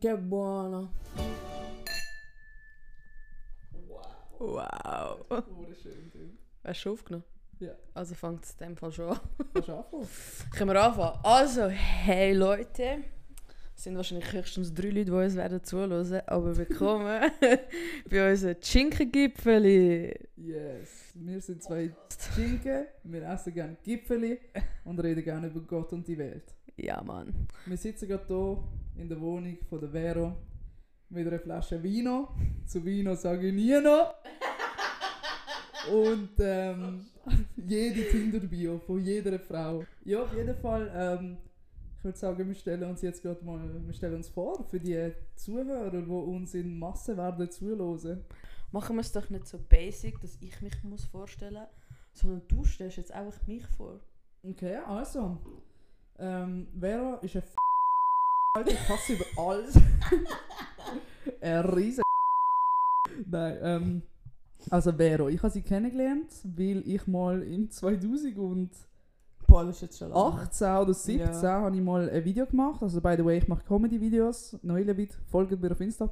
Que buono. Wow. Wow. Wunderschön. du. Hast du schon aufgenommen? Ja. Also fängt es in dem Fall schon an. Kannst du anfangen? Können wir anfangen? Also, hey Leute. Es sind wahrscheinlich höchstens drei Leute, die uns werden zuhören, aber willkommen bei unserem Schinkengipfeli. Yes. Wir sind zwei Schinken, wir essen gerne Gipfeli und reden gerne über Gott und die Welt. Ja, Mann. Wir sitzen gerade hier in der Wohnung von der Vero mit einer Flasche Vino. Zu Vino sage ich nie noch. Und ähm, jede Tinder-Bio von jeder Frau. Ja, auf jeden Fall. Ähm, ich würde sagen, wir stellen uns jetzt gerade mal wir stellen uns vor für die Zuhörer, die uns in Massen werden zuhören. Machen wir es doch nicht so basic, dass ich mich muss vorstellen muss, sondern du stellst jetzt einfach mich vor. Okay, also. Ähm, Vera ist ein F Alter, ich hasse über alles. ein riesen Nein, ähm. Also Vero, ich habe sie kennengelernt, weil ich mal im 2018 Boah, das ist jetzt schon oder 17 Ja. habe ich mal ein Video gemacht. Also by the way, ich mache Comedy-Videos. Neulevid, folgt mir auf Insta.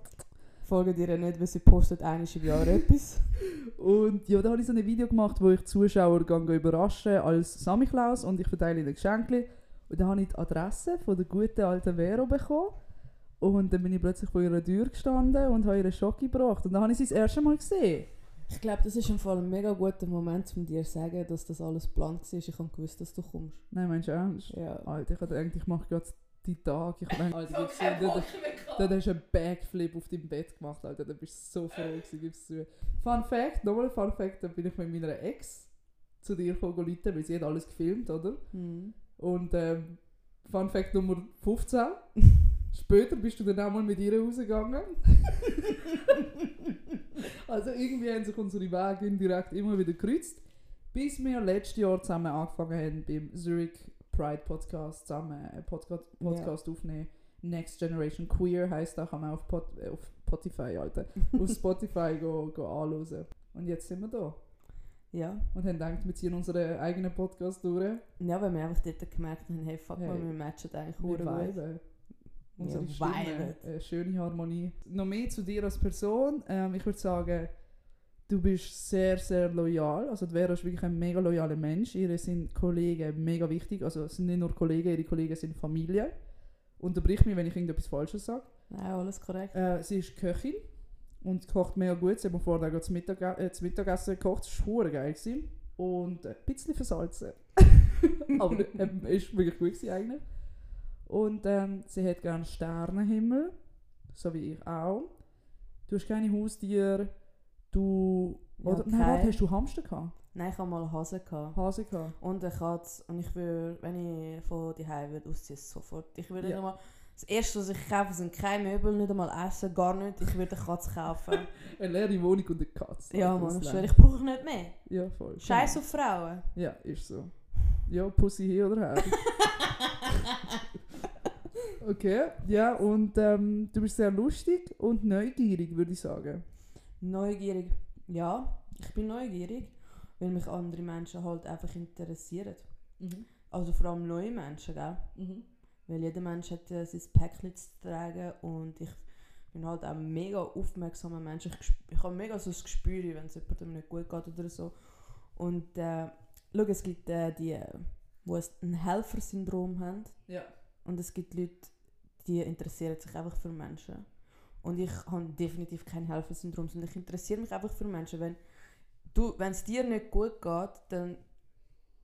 Folgt ihr nicht, weil sie postet einmal im Jahr etwas. Und ja, da habe ich so ein Video gemacht, wo ich Zuschauer gang überrasche als Sammy Klaus und ich verteile ihnen Geschenke. Und dann habe ich die Adresse von der guten alten Vero bekommen. Und dann bin ich plötzlich vor ihrer Tür gestanden und habe ihr Schock gebracht. Und dann habe ich sie das erste Mal gesehen. Ich glaube, das ist im Fall ein mega guter Moment, um dir zu sagen, dass das alles geplant war. Ich habe gewusst, dass du kommst. Nein, meinst du ernst? Ja. Alter, ich habe gedacht, ich mache gerade die Tag. Ich habe Alter, gib's zu, dann, dann hast du einen Backflip auf deinem Bett gemacht, Alter. Dann bist du so froh gewesen. Fun Fact, nochmal Fun Fact, da bin ich mit meiner Ex zu dir gekommen, weil sie hat alles gefilmt, oder? Hm. Und ähm, Fun Fact Nummer 15. Später bist du dann auch mal mit ihr rausgegangen. also irgendwie haben sich unsere Wege indirekt immer wieder gekreuzt. Bis wir letztes Jahr zusammen angefangen haben beim Zurich Pride Podcast zusammen einen Podcast, Podcast aufnehmen. Next Generation Queer heisst da, kann man auf, Pot, äh, auf Spotify, Alter, auf Spotify go, go anhören. Und jetzt sind wir da. Ja. Und haben gedacht, wir ziehen unseren eigenen Podcast durch. Ja, weil wir einfach dort gemerkt haben, hey, fuck Hey. mal, wir matchen eigentlich Wir viben. Unsere Ja, Stimme, eine schöne Harmonie. Noch mehr zu dir als Person. Ähm, ich würde sagen, du bist sehr, sehr loyal. Also, Vera ist wirklich ein mega loyaler Mensch. Ihre sind Kollegen mega wichtig. Also, es sind nicht nur Kollegen, ihre Kollegen sind Familie. Unterbrich mich, wenn ich irgendetwas Falsches sage. Nein, alles korrekt. Äh, sie ist Köchin und kocht mega gut. Sie hat mir vorher gerade zum, Mittag, äh, Mittagessen gekocht. Das war geil. Gewesen. Und äh, ein bisschen versalzen. Aber ähm, ist wirklich gut gewesen eigentlich. Und ähm, sie hat gerne Sternenhimmel, so wie ich auch. Du hast keine Haustiere. Du... Ja, Oder, nein, warte, hast du Hamster gehabt? Nein, ich hatte mal Hasen. Gehabt. Hase gehabt? Und eine Katze. Und ich würde, wenn ich von daheim würde ausziehen, sofort. Ich würde Ja. nicht einmal... Das erste, was ich kaufe, sind keine Möbel, nicht einmal Essen, gar nicht. Ich würde eine Katze kaufen. Eine leere Wohnung und eine Katze. ja, Mann, ich schwöre, ich brauche nicht mehr. Ja, voll. Scheiß auf Frauen. Ja, ist so. Ja, Pussy hier oder her. okay, ja, und ähm, du bist sehr lustig und neugierig, würde ich sagen. Neugierig. Ja, ich bin neugierig, weil mich andere Menschen halt einfach interessieren. Also vor allem neue Menschen, gell? Mhm. Weil jeder Mensch hat äh, sein Päckchen zu tragen und ich bin halt auch ein mega aufmerksamer Mensch. Ich, ich habe mega so das Gespür, wenn es jemandem nicht gut geht oder so. Und äh, schau, es gibt äh, die, äh, die ein Helfersyndrom haben Ja. und es gibt Leute, die interessieren sich einfach für Menschen. Und ich habe definitiv kein Helfersyndrom, sondern ich interessiere mich einfach für Menschen. Wenn du, wenn es dir nicht gut geht, dann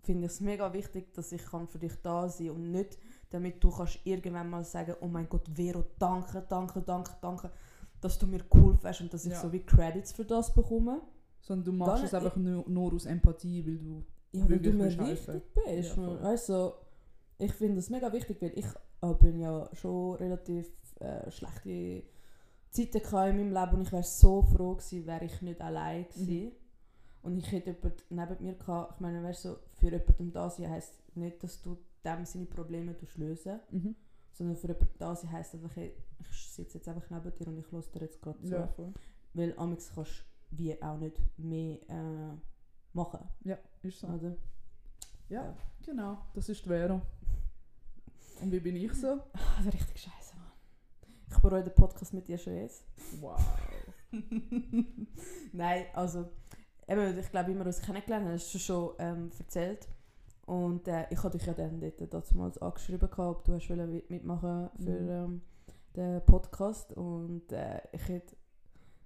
finde ich es mega wichtig, dass ich kann für dich da sein und nicht, damit du kannst irgendwann mal sagen, oh mein Gott, Vero, danke, danke, danke, danke, dass du mir geholfen hast und dass ich Ja. so wie Credits für das bekomme. Sondern du machst nicht- es einfach nur, nur aus Empathie, weil du... Ja, weil du mir wichtig bist. Ja, also, ich finde das mega wichtig, weil ich äh, bin ja schon relativ äh, schlechte Zeiten in meinem Leben und ich wäre so froh gewesen, wäre ich nicht allein gewesen. Und ich hätte jemanden neben mir gehabt. Ich meine, weißt, so, für jemanden da sein heisst nicht, dass du dem seine Probleme lösen Mhm. sondern für jemanden da sein heisst einfach, hey, ich sitze jetzt einfach neben dir und ich höre dir jetzt gerade zu. Ja, voll. Weil amigs kannst du wie auch nicht mehr äh, machen. Ja, ist so. Oder? Ja, genau. Das ist die Vero. Und wie bin ich so? Also richtig scheiße, Mann. Ich bereue den Podcast mit dir schon jetzt. Wow. Nein, also, eben, ich glaube, wie wir uns kennengelernt haben, hast du schon ähm, erzählt. Und äh, ich hatte dich ja dann dort damals angeschrieben, gehabt, ob du hast mitmachen für Mhm. ähm, den Podcast. Und äh, ich hätte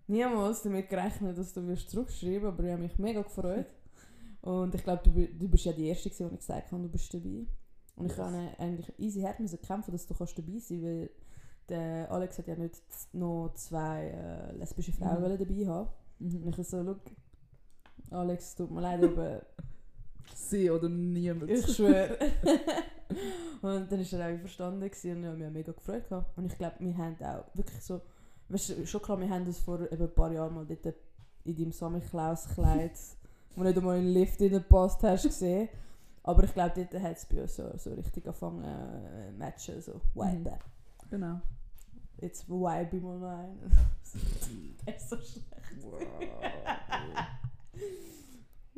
niemals damit gerechnet, dass du wirst zurückschreiben aber ich habe mich mega gefreut. Und ich glaube, du, du bist ja die Erste, die ich gesagt habe, du bist dabei. Und ich Yes. habe eigentlich easy hart müssen kämpfen, dass du kannst dabei sein weil der Alex hat ja nicht noch zwei äh, lesbische Frauen Mhm. dabei haben. Und Mhm. ich so, look, Alex, tut mir leid, aber Sie oder niemand. ich schwöre. und dann war er auch einverstanden gewesen und ich habe mich mega gefreut. Gehabt. Und ich glaube, wir haben auch wirklich so, weißt du, schon klar, wir haben uns vor eben ein paar Jahren mal dort in deinem Samichlaus-Kleid, wo nicht einmal in den Lift reingepasst hast, gesehen. Aber ich glaube, dort hat es bei uns so, so richtig angefangen äh, matchen, so vibe. Genau. Jetzt vibe ich mal noch ein. das ist so schlecht.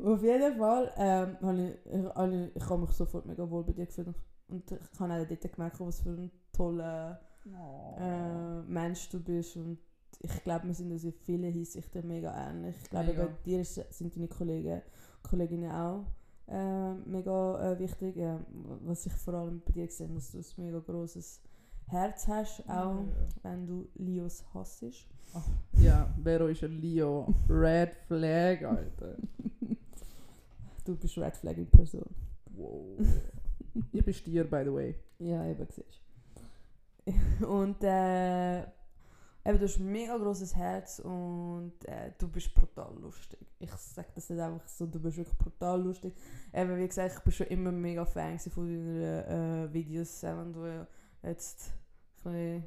Auf jeden Fall ähm, habe ich, ich, ich habe mich sofort mega wohl bei dir gefühlt. Und ich habe auch dort gemerkt, was für ein toller äh, Mensch du bist. Und ich glaube, wir sind uns in vielen Hinsichten mega ähnlich. Ich glaube, Mega. bei dir sind deine Kollegen, Kolleginnen auch äh, mega äh, wichtig. Äh, was ich vor allem bei dir gesehen habe, dass du ein mega grosses Herz hast, auch wenn du Leos hassest. Ja, Vero ist ein Leo. Red Flag, Alter. Du bist Red Flag in Person. Wow. ich bin Stier, by the way. Ja, eben, siehst. Und äh, eben, du hast ein mega grosses Herz und äh, du bist brutal lustig. Ich sage das nicht einfach so, du bist wirklich brutal lustig. Eben, wie gesagt, ich bin schon immer mega Fan von deinen äh, Videos, wenn du jetzt ein bisschen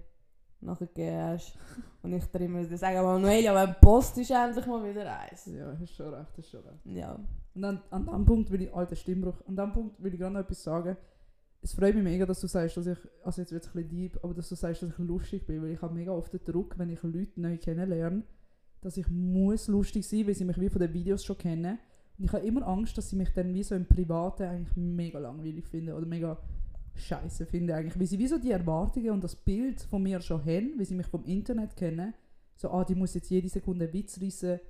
nachgegeben hast. Und ich dir immer sage, Manuel, ja, wenn Post ist endlich mal wieder eins. Ja, hast schon recht, hast schon recht. Ja. Und an, an dem Punkt will ich, alter Stimmbruch, an dem Punkt will ich gerade noch etwas sagen. Es freut mich mega, dass du sagst, dass ich, also jetzt wird es ein bisschen deep, aber dass du sagst, dass ich lustig bin, weil ich habe mega oft den Druck, wenn ich Leute neu kennenlerne, dass ich muss lustig sein, weil sie mich wie von den Videos schon kennen. Und ich habe immer Angst, dass sie mich dann wie so im Privaten eigentlich mega langweilig finden oder mega scheiße finden eigentlich, weil sie wie so die Erwartungen und das Bild von mir schon haben, weil sie mich vom Internet kennen. So, ah, die muss jetzt jede Sekunde Witz reissen,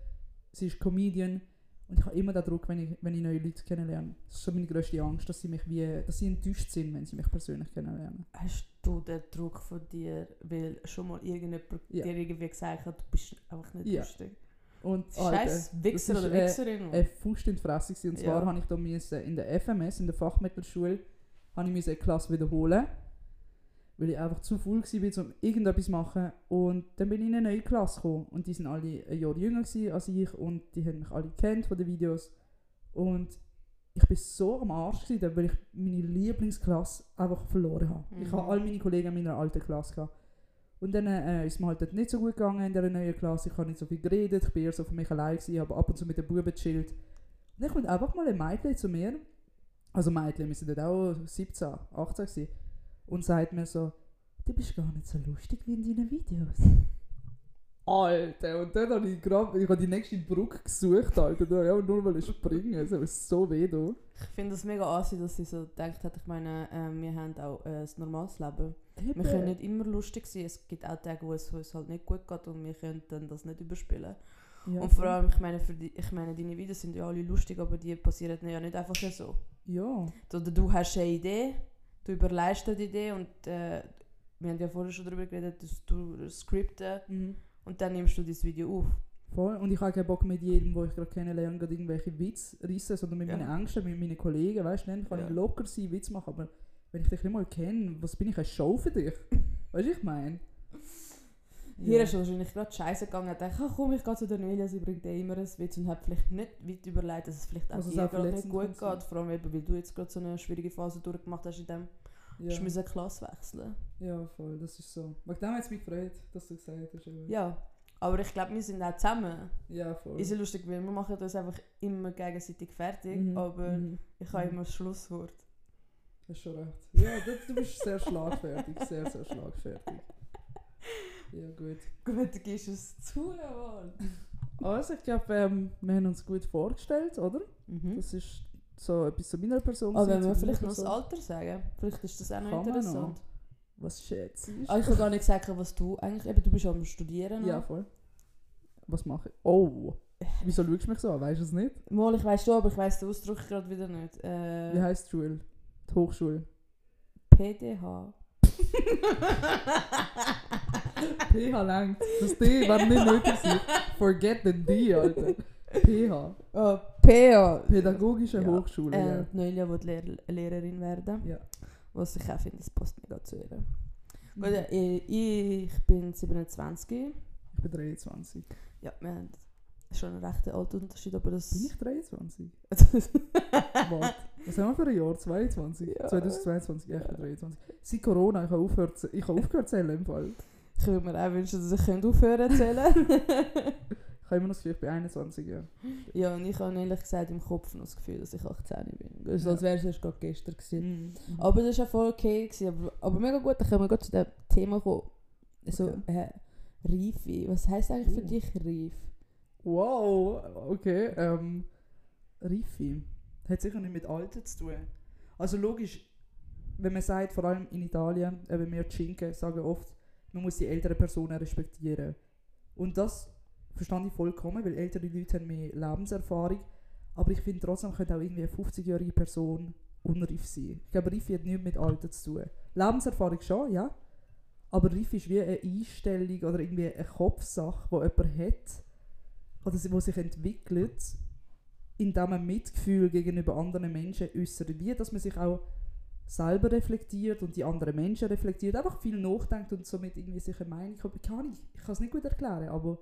sie ist Comedian. Und ich habe immer den Druck, wenn ich, wenn ich neue Leute kennenlerne. Das ist so meine grösste Angst, dass sie mich wie, dass sie enttäuscht sind, wenn sie mich persönlich kennenlernen. Hast du den Druck von dir, weil schon mal irgendjemand Ja. dir irgendwie gesagt hat, du bist einfach nicht Ja. lustig? Und Scheiß Wichser oder Wichserin. eine Faust in die Fresse. Und zwar Ja. habe ich da müssen, in der FMS, in der Fachmittelschule, habe ich eine Klasse wiederholen, weil ich einfach zu faul war, um irgendetwas zu machen. Und dann bin ich in eine neue Klasse gekommen. Und die sind alle ein Jahr jünger als ich und die haben mich alle kennt von den Videos. Und ich bin so am Arsch gewesen, weil ich meine Lieblingsklasse einfach verloren habe. Ich Mhm. habe all meine Kollegen in meiner alten Klasse gehabt. Und dann äh, ist mir halt dort nicht so gut gegangen in dieser neuen Klasse. Ich habe nicht so viel geredet, ich bin eher so für mich allein gewesen, habe ab und zu mit den Buben gechillt. Und dann kommt einfach mal ein Mädchen zu mir, also Mädchen, wir sind dort auch 17, 18 gewesen, und sagt mir so, du bist gar nicht so lustig wie in deinen Videos. Alter, und dann habe ich gerade, ich habe die nächste Brücke gesucht, Alter, da ja, nur weil ich springen, es hat so weh da. ich finde es mega assi, dass sie so gedacht hat, ich meine, ähm, wir haben auch äh, ein normales Leben. Wir können nicht immer lustig sein, es gibt auch Tage, wo es uns halt nicht gut geht und wir können dann das nicht überspielen. ja, und vor allem, ich meine, für die, ich meine, deine Videos sind ja alle lustig, aber die passieren ja nicht einfach so. Ja, Oder du hast eine Idee, du überleist dir die Idee und äh, wir haben ja vorher schon darüber geredet, dass du skripten mhm. und dann nimmst du das Video auf. Voll. Und ich habe keinen Bock mit jedem, den ich gerade kennenlerne, gerade irgendwelche Witze reissen, sondern mit Ja. meinen Ängsten, mit meinen Kollegen, weißt du, dann kann Ja. ich locker sein, Witz machen, aber wenn ich dich nicht mal kenne, was bin ich, eine Show für dich? weißt du, ich meine? Hier ist es wahrscheinlich gerade scheiße gegangen. Ich dachte, ach komm, ich gehe zu der Nelia, sie bringt eh immer einen Witz und hat vielleicht nicht weit überlegt, dass es vielleicht auch Also dir gerade nicht gut sein. geht. Vor allem eben, weil du jetzt gerade so eine schwierige Phase durchgemacht hast, in dem Ja. du musst eine Klasse wechseln. ja, voll, das ist so. Wegen dem hat es mich gefreut, dass du gesagt hast. Ja, aber ich glaube, wir sind auch zusammen. ja voll. Ist ja lustig, weil wir machen uns einfach immer gegenseitig fertig, Mhm, aber mhm. ich habe Mhm. immer das Schlusswort. Hast schon recht. Ja, du, du bist sehr schlagfertig, sehr, sehr schlagfertig. Ja, gut. Gut, dann gibst du es zu, jawohl. Also, ich glaube, ähm, wir haben uns gut vorgestellt, oder? Mhm. Das ist so etwas zu meiner Person. Aber wenn wir vielleicht noch das. Alter sagen, vielleicht ist das auch noch Kann interessant. Was schätzt du? Ah, ich habe gar nicht gesagt, was du eigentlich... Eben, du bist am Studieren. Ja, noch. voll. Was mache ich? Oh! Wieso schaust du mich so an? Weißt du es nicht? Mal, ich weiss schon, aber ich weiss den Ausdruck gerade wieder nicht. Äh, Wie heisst die Schule? Die Hochschule. PDH. PH langt. Das D war nicht nötig. gewesen. Forget the D, Alter. PH. Oh, PH. Pädagogische Ja. Hochschule, Äh, ja. Noelia will Lehr Lehrerin werden. Ja. Was ich auch finde, das passt mega zu ihr. Mhm. Gut, äh, ich bin 27. Ich bin 23. Ja, wir haben schon einen recht alten Unterschied, aber das... Bin ich 23? Warte. Was haben wir für ein Jahr? 22? Ja. 2022? Ja, ich bin 23. Seit Corona, ich habe aufgehört, ich habe aufgehört zu zählen im Fall. Ich würde mir auch wünschen, dass ich könnte aufhören zu zählen Ich habe immer noch das Gefühl, ich bin 21, ja. Ja, und ich habe ehrlich gesagt im Kopf noch das Gefühl, dass ich 18 bin. Also, Ja. als wäre es erst gerade gestern gewesen. Mhm. Aber das war ja voll okay. Gewesen, aber, aber mega gut, dann können wir gerade zu dem Thema kommen. So, Okay. äh, Reife. Was heisst eigentlich für Uh. dich Reif? Wow, okay. Ähm, Reife. Hat sicher nicht mit Alter zu tun. Also logisch, wenn man sagt, vor allem in Italien, eben wir Cinque sagen oft, man muss die älteren Personen respektieren. Und das verstehe ich vollkommen, weil ältere Leute haben mehr Lebenserfahrung. Aber ich finde trotzdem könnte auch irgendwie eine 50-jährige Person unreif sein. Ich glaube, Reife hat nichts mit Alter zu tun. Lebenserfahrung schon, ja. Aber Reife ist wie eine Einstellung oder irgendwie eine Kopfsache, die jemand hat, oder wo sich entwickelt, indem man Mitgefühl gegenüber anderen Menschen äußert. Wie, dass man sich auch selber reflektiert und die anderen Menschen reflektiert. Einfach viel nachdenkt und somit irgendwie sich eine Meinung hat. Ich kann, ich kann es nicht gut erklären, aber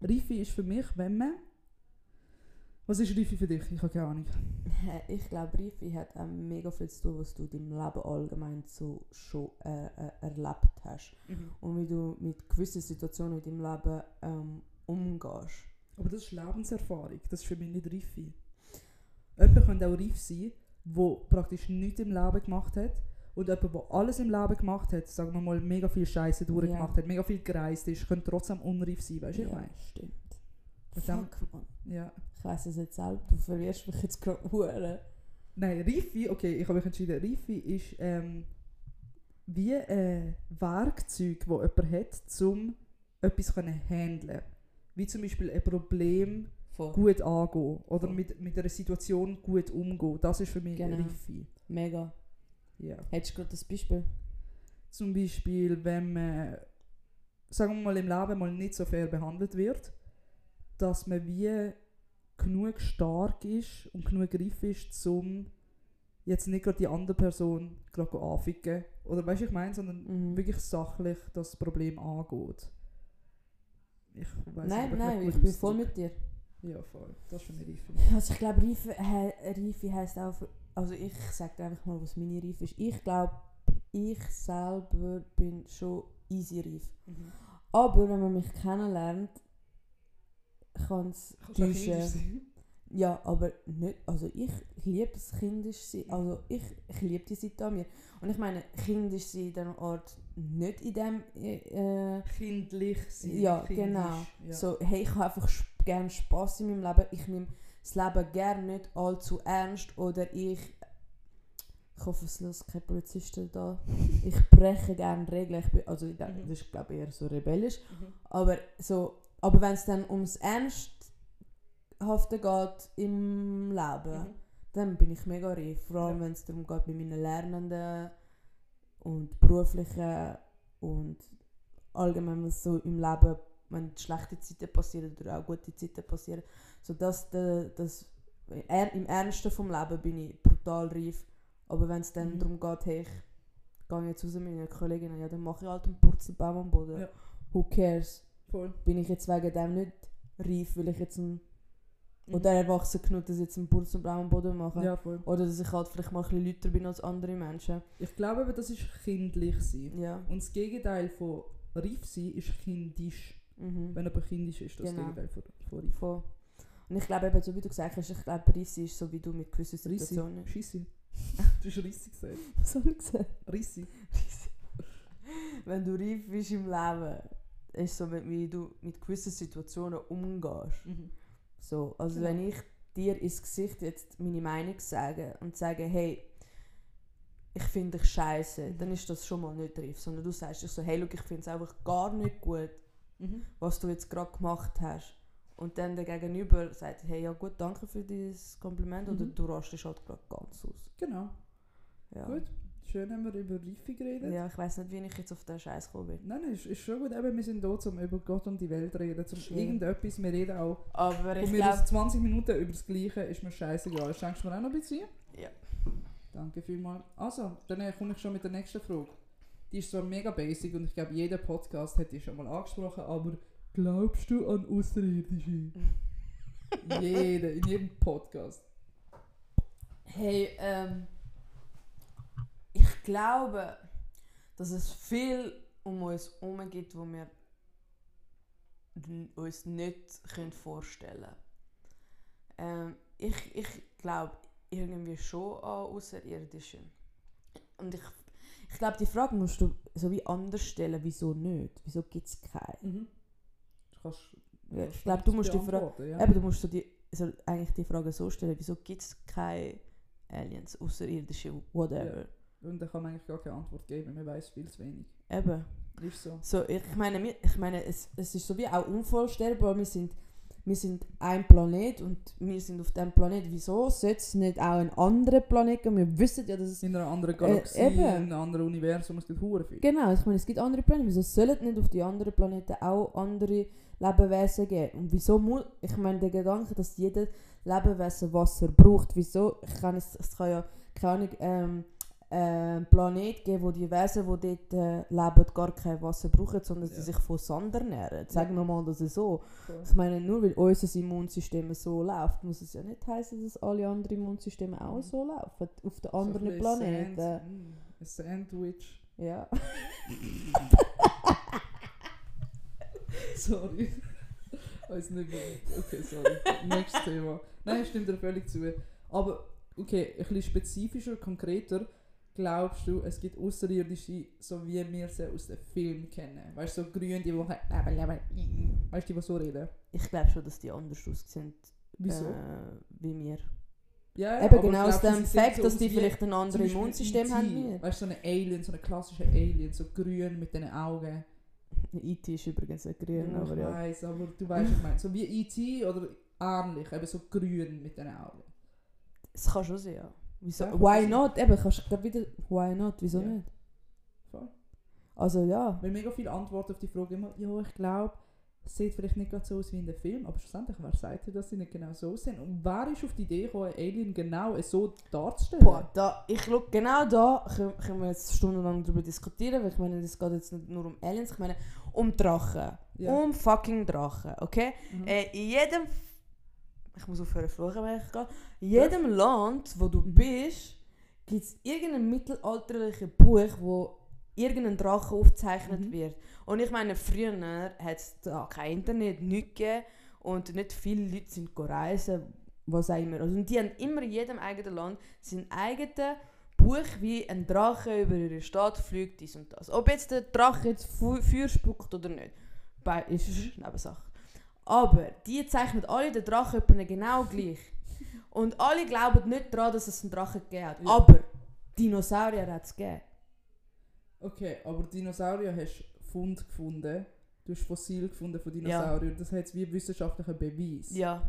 Reife ist für mich, wenn man... Was ist Reife für dich? Ich habe keine Ahnung. Ich glaube, Reife hat auch mega viel zu tun, was du in deinem Leben allgemein so schon äh, äh, erlebt hast. Und wie du mit gewissen Situationen in deinem Leben ähm, umgehst. Aber das ist Lebenserfahrung. Das ist für mich nicht Reife. Jemand könnte auch reif sein, der praktisch nichts im Leben gemacht hat. Und jemand, der alles im Leben gemacht hat, sagen wir mal, mega viel Scheiße durchgemacht hat, mega viel gereist ist, könnte trotzdem unreif sein. Weißt du, was ich meine? stimmt. Dann- Fuck, man. Ja. Ich weiss es jetzt selbst, du verwirrst mich jetzt gerade hure. Nein, Reife, okay, ich habe mich entschieden. Reife ist ähm, wie ein Werkzeug, das jemand hat, um etwas zu handeln. Wie zum Beispiel ein Problem Voll. gut angehen oder Voll. mit, mit einer Situation gut umgehen. Das ist für mich Genau. Reife. Mega. Ja. Hättest du gerade das Beispiel? Zum Beispiel, wenn man, sagen wir mal, im Leben mal nicht so fair behandelt wird, dass man wie genug stark ist und genug reif ist, um jetzt nicht gerade die andere Person gerade anficken. Oder weißt du, ich meine, sondern Mhm. wirklich sachlich das Problem angeht. Ich weiss Nein, nicht, nein, ich bin voll mit dir. Ja, voll. Das ist für mich Reife. Also ich glaube, Reife, he, Reife heisst auch, für, also ich sage dir einfach mal, was meine Reife ist. Ich glaube, ich selber bin schon easy reif. Aber wenn man mich kennenlernt, kann es sein? Ja, aber nicht, also ich liebe das kindisch sein, also ich, ich liebe die Seite an mir. Und ich meine, kindisch sein in Ort, nicht in dem, äh, Kindlich sein. Ja, kindisch, genau. Ja. so, hey, ich habe einfach sp- gerne Spass in meinem Leben, ich nehme das Leben gerne nicht allzu ernst oder ich, ich hoffe, es lässt keine Polizisten da, ich breche gerne Regeln, ich bin, also ich denke, Mhm. das ist glaube ich eher so rebellisch, Mhm. aber so, aber wenn es dann ums Ernsthafte geht im Leben, Mhm. dann bin ich mega reif. Vor allem, Ja. wenn es darum geht, bei meinen Lernenden und beruflichen und allgemein, was so im Leben, wenn schlechte Zeiten passieren oder auch gute Zeiten passieren. So dass er, im Ernsten vom Leben bin ich brutal reif. Aber wenn es dann Mhm. darum geht, hey, ich gehe jetzt raus mit meinen Kolleginnen, ja, dann mache ich halt einen Purzelbaum am Boden. Ja. Who cares? Voll. Bin ich jetzt wegen dem nicht reif, weil ich jetzt ein, Mhm. oder erwachsen genug, dass ich jetzt einen Purzelbaum am Boden mache? Ja, voll. Oder dass ich halt vielleicht mal ein bisschen lauter bin als andere Menschen. Ich glaube, eben, das ist kindlich sein. Ja. Und das Gegenteil von reif sein ist kindisch. Mhm. Wenn jemand kindisch ist, das Genau. Gegenteil von, von reif. Voll. Und ich glaube eben, so wie du gesagt hast, ich glaube, Rissi ist so wie du mit gewissen Rissi. Situationen. Scheisse. Du hast Rissi gesagt. Was habe ich gesagt? Rissi. Wenn du reif bist im Leben, ist so, wie du mit gewissen Situationen umgehst. Mhm. So, also Genau. wenn ich dir ins Gesicht jetzt meine Meinung sage und sage, hey, ich finde dich scheiße, dann ist das schon mal nicht Riff, sondern du sagst dich so, hey, look, ich finde es einfach gar nicht gut, Mhm. was du jetzt gerade gemacht hast. Und dann der Gegenüber sagt, hey, ja gut, danke für dieses Kompliment oder Mhm. du rastest halt gerade ganz aus. Genau. Ja. Gut. Schön haben wir über Reife geredet. Ja, ich weiß nicht, wie ich jetzt auf den Scheiß gekommen bin. Nein, nein, ist, ist schon gut. Eben, wir sind hier, um über Gott und die Welt zu reden. Um Schön. irgendetwas. Wir reden auch. Aber ich Und wir glaube, reden 20 Minuten über das Gleiche. Ist mir scheißegal. Schenkst du mir auch noch ein bisschen? Ja. Danke vielmals. Also, dann äh, komme ich schon mit der nächsten Frage. Die ist zwar mega basic und ich glaube, jeder Podcast hat die schon mal angesprochen, aber glaubst du an Außerirdische? jeder, in jedem Podcast. hey, ähm, ich glaube, dass es viel um uns herum gibt, wo wir uns nicht können vorstellen können. Ähm, ich ich glaube irgendwie schon an Außerirdische. Und ich, ich glaube, die Frage musst du so wie anders stellen, wieso nicht? Wieso gibt es keine? Mhm. Du kannst, Ja, ich glaube, du musst die Frage ja. Eben, du musst so die, so eigentlich die Frage so stellen, wieso gibt es keine Aliens, Außerirdische, whatever. Und da kann man eigentlich gar keine Antwort geben, man weiß viel zu wenig. Eben. Ist so. So, ich meine, ich meine es, es ist so wie auch unvorstellbar, wir sind, wir sind ein Planet und wir sind auf diesem Planet. Wieso sollte es nicht auch einen anderen Planet geben? Wir wissen ja, dass es... In einer anderen Galaxie, Äh, in einem anderen Universum, es gibt hure viel. Genau, ich meine, es gibt andere Planeten. Wieso sollen nicht auf die anderen Planeten auch andere Lebewesen geben? Und wieso muss... Ich meine, der Gedanke, dass jedes Lebewesen Wasser braucht, wieso... Ich kann es, es kann ja, keine Ahnung, ähm, äh, Planet geben, wo die Wesen, die dort äh, leben, gar kein Wasser brauchen, sondern Ja. sie sich von Sand ernähren. Sagen wir mal, dass es so. Voll. Ich meine, nur weil unser Immunsystem so läuft, muss es ja nicht heißen, dass alle anderen Immunsysteme auch Mhm. so laufen. Auf den So anderen bisschen Planeten. Sand, mm, ein Sandwich. Ja. sorry. Weiß nicht mehr. Okay, sorry. Nächstes Thema. Nein, stimmt dir völlig zu. Aber, okay, ein bisschen spezifischer, konkreter. Glaubst du, es gibt Außerirdische, so wie wir sie aus dem Film kennen? Weißt du, so grün, die machen. Weißt du, die, die so reden? Ich glaube schon, dass die anders aussehen Wieso? äh, wie wir. ja, Eben genau aus dem Fakt, so dass die vielleicht ein anderes Immunsystem E.T., haben wir. Weißt du, so ein Alien, so ein klassischer Alien, so grün mit den Augen. IT ist übrigens ein grün, Ja, aber ich ja. weiss, aber du weißt, was ich meine. So wie E.T. oder ähnlich, eben so grün mit den Augen. Es kann schon sein, ja. Wieso? Ja, why sein. not? Eben, kannst du wieder... Why not? Wieso Ja. nicht? Voll. Also ja. Weil mega viele Antworten auf die Frage immer, ja, ich glaube, es sieht vielleicht nicht gerade so aus wie in dem Film, aber schlussendlich, wer sagt dir, dass sie nicht genau so sind? Und wer ist auf die Idee gekommen, Alien genau so darzustellen? Boah, da, ich schau, genau da können, können wir jetzt stundenlang darüber diskutieren, weil ich meine, es geht jetzt nicht nur um Aliens, ich meine um Drachen. Ja. Um fucking Drachen, okay? Mhm. Äh, in jedem... Ich muss aufhören fluchen, wenn ich gehe. In jedem Land, wo du Mhm. bist, gibt es irgendein mittelalterliches Buch, wo irgendein Drache aufgezeichnet Mhm. wird. Und ich meine, früher hat es da kein Internet, nichts gegeben und nicht viele Leute sind reisen, was auch immer. Also, und die haben immer in jedem eigenen Land sein eigenes Buch, wie ein Drache über ihre Stadt fliegt, dies und das. Ob jetzt der Drache jetzt Feuer spuckt oder nicht, bei- ist Mhm. Nebensache. Aber die zeichnen alle den Drachen genau gleich. Und alle glauben nicht daran, dass es einen Drachen gegeben hat. Ja. Aber Dinosaurier hat es gegeben. Okay, aber Dinosaurier hast du Fund gefunden. Du hast Fossil gefunden von Dinosauriern. Das hat wie wissenschaftlichen Beweis. Ja.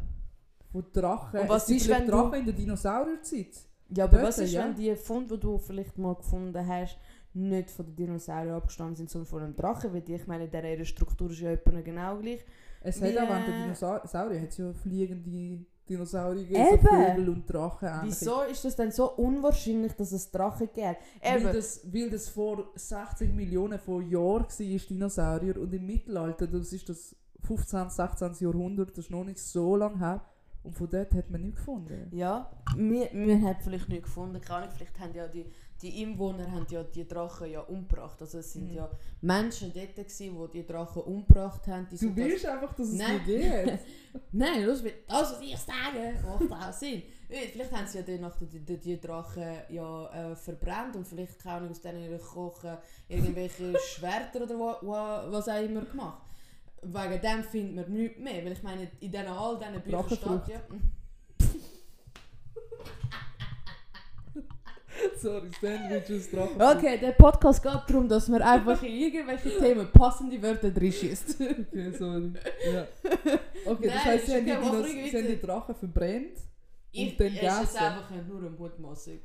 Von Drachen. Und was es ist, wenn du- Drachen in der Dinosaurierzeit? Ja, aber Dort, was ist, ja. wenn die Funde, die du vielleicht mal gefunden hast, nicht von den Dinosauriern abgestanden sind, sondern von einem Drachen? Weil die, ich meine, deren ihre Struktur ist ja genau gleich. Es hat auch während der äh, Dinosaurier hat's ja fliegende Dinosaurier Eben. so Vögel und Drachen. ähnliche. Wieso ist das dann so unwahrscheinlich, dass es Drachen gibt? Eben. Weil das, weil das vor 60 Millionen von Jahren war, Dinosaurier. Und im Mittelalter, das ist das 15., 16. Jahrhundert, das ist noch nicht so lange her. Und von dort hat man nichts gefunden. Ja, wir, wir haben vielleicht nicht gefunden, keine Ahnung, vielleicht haben ja die, die Einwohner haben ja die Drachen ja umgebracht. Also es sind Mhm. ja Menschen dort gewesen, die die Drachen umgebracht haben. Die Du das- willst einfach, dass es Nein. nicht geht. Nein, los, das, was ich sage, macht auch Sinn. Weil Vielleicht haben sie ja dann nach die, die, die Drachen ja, äh, verbrannt und vielleicht Ahnung, aus denen Kochen irgendwelche Schwerter oder wa, wa, was auch immer gemacht. Wegen dem findet man nichts mehr, weil ich meine, in diesen, all diesen Büchern steht ja... Sorry, Sandwiches, Drachen. Okay, der Podcast geht darum, dass man einfach in irgendwelche Themen passende Wörter reinschießt. Okay, sorry. Ja. Okay, das heisst, sie haben die, sie haben die. Drachen verbrennt. Ich, dann es ist gegessen. einfach nur eine Mutmaßung.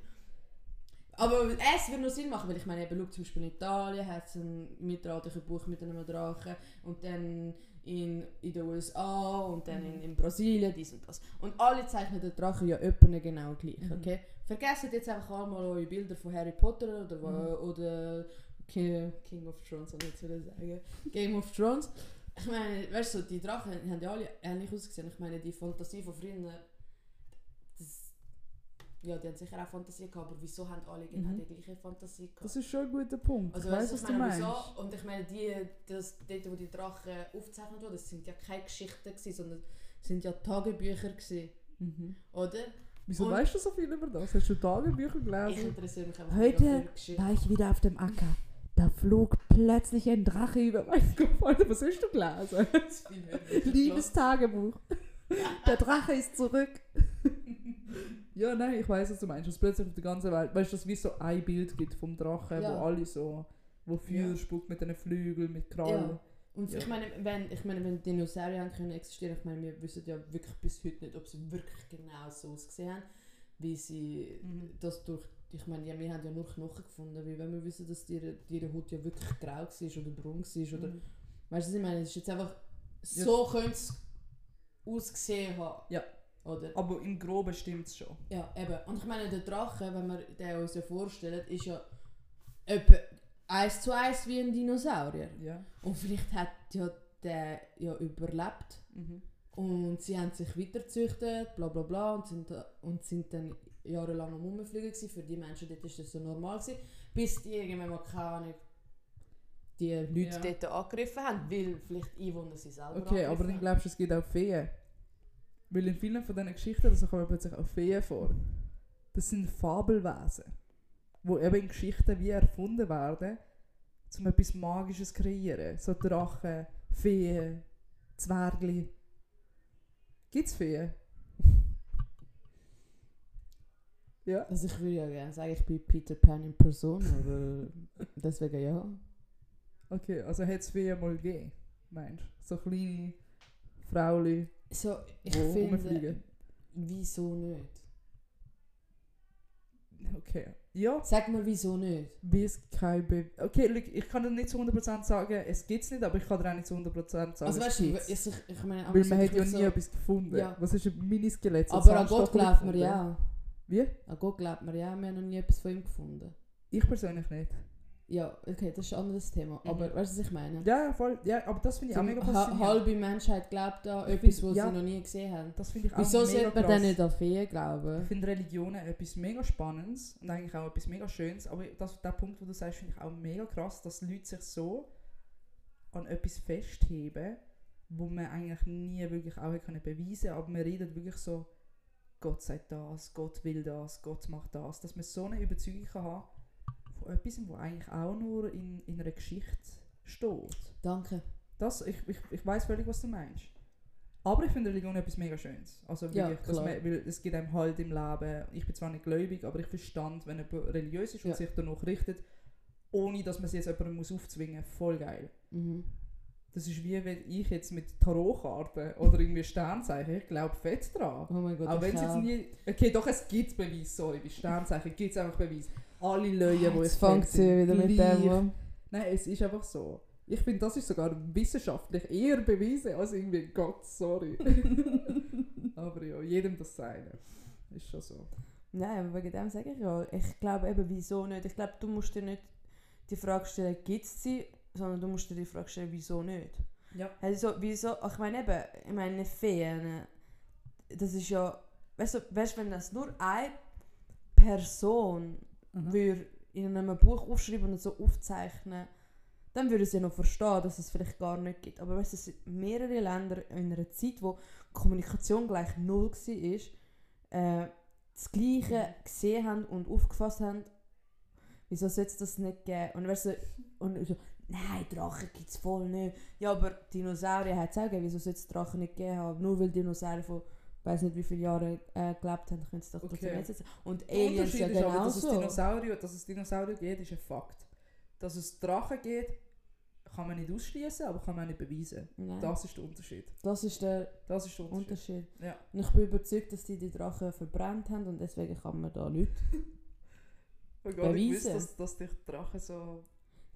Aber es würde noch Sinn machen, weil ich meine, eben, schau, zum Beispiel in Italien hat es ein mittelalterliches Buch mit einem Drachen und dann in, in den USA und dann Mhm. in, in Brasilien dies und das. Und alle zeichnen den Drachen ja etwa genau gleich, Mhm. okay? Vergesst jetzt einfach einmal eure Bilder von Harry Potter oder, Mhm. oder King, King of Thrones, soll ich jetzt wieder sagen. Game of Thrones. Ich meine, weißt du, die Drachen haben ja alle ähnlich ausgesehen. Ich meine, die Fantasie von früher, ja, die haben sicher auch Fantasie gehabt, aber wieso haben alle genau Mhm. die gleiche Fantasie gehabt? Das ist schon ein guter Punkt. also, ich weißt was du, du ich meine, meinst. wieso? Und ich meine, die, das, dort, wo die Drachen aufgezeichnet wurden, das sind ja keine Geschichten, gewesen, sondern sind ja Tagebücher, gewesen, Mhm. oder? Wieso Und- weißt du so viel über das? Hast du Tagebücher Ich gelesen? interessiere mich einfach Heute war ich wieder auf dem Acker. Da flog plötzlich ein Drache über meinen Kopf. Was hast du gelesen? Ich Liebes Tagebuch. Der Drache ist zurück. Ja, nein, ich weiß, was du meinst. Dass plötzlich auf der ganzen Welt, weißt du, dass es wie so ein Bild gibt vom Drachen, Ja. wo alle so, wo Feuer Ja. spuckt mit den Flügeln, mit Krallen. Ja. Und Ja. ich meine, wenn, ich meine, wenn Dinosaurier haben können existieren, ich meine, wir wissen ja wirklich bis heute nicht, ob sie wirklich genau so ausgesehen haben, wie sie Mhm. das durch, ich meine, ja, wir haben ja nur Knochen gefunden, weil wenn wir wissen, dass ihre, ihre Haut ja wirklich grau war oder braun war, oder, Mhm. weißt du, was ich meine, es ist jetzt einfach, so könnte es ausgesehen haben. Ja. Oder? Aber im Groben stimmt es schon. Ja, eben. Und ich meine, der Drache, wenn wir den uns ja vorstellen, ist ja etwa eins zu eins wie ein Dinosaurier. Ja. Und vielleicht hat ja der ja überlebt Mhm. und sie haben sich weiterzüchtet, bla bla bla und sind, und sind dann jahrelang am Rumfliegen gewesen. Für die Menschen dort ist das so normal gewesen, bis die irgendwann mal keine Ahnung, die Leute Ja. dort angegriffen haben, weil vielleicht Einwohner sie selber Okay, aber dann glaubst du, es gibt auch Feen? Weil in vielen von diesen Geschichten, da kommen plötzlich auch Feen vor. Das sind Fabelwesen, wo eben in Geschichten wie erfunden werden, um etwas Magisches zu kreieren. So Drachen, Feen, Zwergli. Gibt's Feen? ja. Also ich würde ja gerne sagen, ich bin Peter Pan in Person, aber deswegen ja. Okay, also hat es Feen mal gegeben, meinst du? So kleine Frauli, So, ich finde, rumfliegen. wieso nicht? Okay. Ja, Sag mal, wieso nicht? wie es kein Be Okay, look, ich kann dir nicht zu 100% sagen, es gibt es nicht, aber ich kann dir auch nicht zu 100% sagen, Also weißt du, ich, ich, ich meine, Weil man hat ja nie so, etwas gefunden. Ja. Was ist ein Miniskelett? so Aber an Gott glaubt man ja. Wie? An Gott glaubt man ja, wir haben noch nie etwas von ihm gefunden. Ich persönlich nicht. Ja, okay, das ist ein anderes Thema. Mhm. Aber weißt du, was ich meine? Ja, voll. Ja, aber das finde ich auch mega faszinierend. halbe Menschheit glaubt an Ich etwas, was ja. sie noch nie gesehen haben. Das finde ich auch Wieso mega sollte man dann nicht an Feen Ich glauben? finde Religionen etwas mega Spannendes und eigentlich auch etwas mega Schönes. Aber das, der Punkt, wo du sagst, finde ich auch mega krass, dass Leute sich so an etwas festheben, wo man eigentlich nie wirklich auch können beweisen aber man redet wirklich so, Gott sagt das, Gott will das, Gott macht das. Dass man so eine Überzeugung kann haben von etwas, wo eigentlich auch nur in, in einer Geschichte steht. Danke. Das, ich, ich, ich weiß völlig, was du meinst. Aber ich finde Religion etwas mega Schönes. Also Ja, klar. man, weil es gibt einem Halt im Leben. Ich bin zwar nicht gläubig, aber ich verstand, wenn jemand religiös ist und Ja. sich danach richtet, ohne dass man es jetzt jemandem muss aufzwingen muss. Voll geil. Mhm. Das ist wie wenn ich jetzt mit Tarotkarten oder irgendwie Sternzeichen, ich glaube fett dran. Oh mein Gott, Auch wenn ich es jetzt nie... Okay, doch, es gibt Beweis, sorry, bei Sternzeichen gibt es einfach Beweis. Alle Leute, die Ah, ich fängt sie wieder mit dem. Nein, es ist einfach so. Ich finde, das ist sogar wissenschaftlich eher bewiesen als irgendwie Gott, sorry. aber ja, jedem das Seine. Ist schon so. Nein, aber wegen dem sage ich ja. Ich glaube eben, wieso nicht. Ich glaube, du musst dir nicht die Frage stellen, gibt es sie, sondern du musst dir die Frage stellen, wieso nicht. Ja. Also, wieso, ich meine eben, ich meine Feen, das ist ja, weißt du, weißt, wenn das nur eine Person Mhm. würde in einem Buch aufschreiben und so aufzeichnen, dann würde sie ja noch verstehen, dass es vielleicht gar nicht gibt. Aber weißt es sind mehrere Länder in einer Zeit, wo Kommunikation gleich null war, äh, das Gleiche gesehen haben und aufgefasst haben, wieso sollte es das nicht geben? Und weißt du, und so, nein, Drachen gibt es voll nicht. Ja, aber Dinosaurier hat es auch gegeben, wieso sollte es Drachen nicht geben haben? Nur weil Dinosaurier von weiß nicht wie viele Jahre äh, gelebt haben, können sie doch Okay. trotzdem setzen. Und Der Aliens Unterschied ja ist aber, dass es, genauso. Dinosaurier, dass es Dinosaurier geht, ist ein Fakt. Dass es Drachen geht, kann man nicht ausschließen, aber kann man nicht beweisen. Nein, Das ist der Unterschied. das ist der Das ist der Unterschied. Unterschied. Ja. Und ich bin überzeugt, dass die die Drachen verbrannt haben und deswegen kann man da nicht. Ich habe gar nicht gewusst, Beweisen. dass, dass dich Drachen so...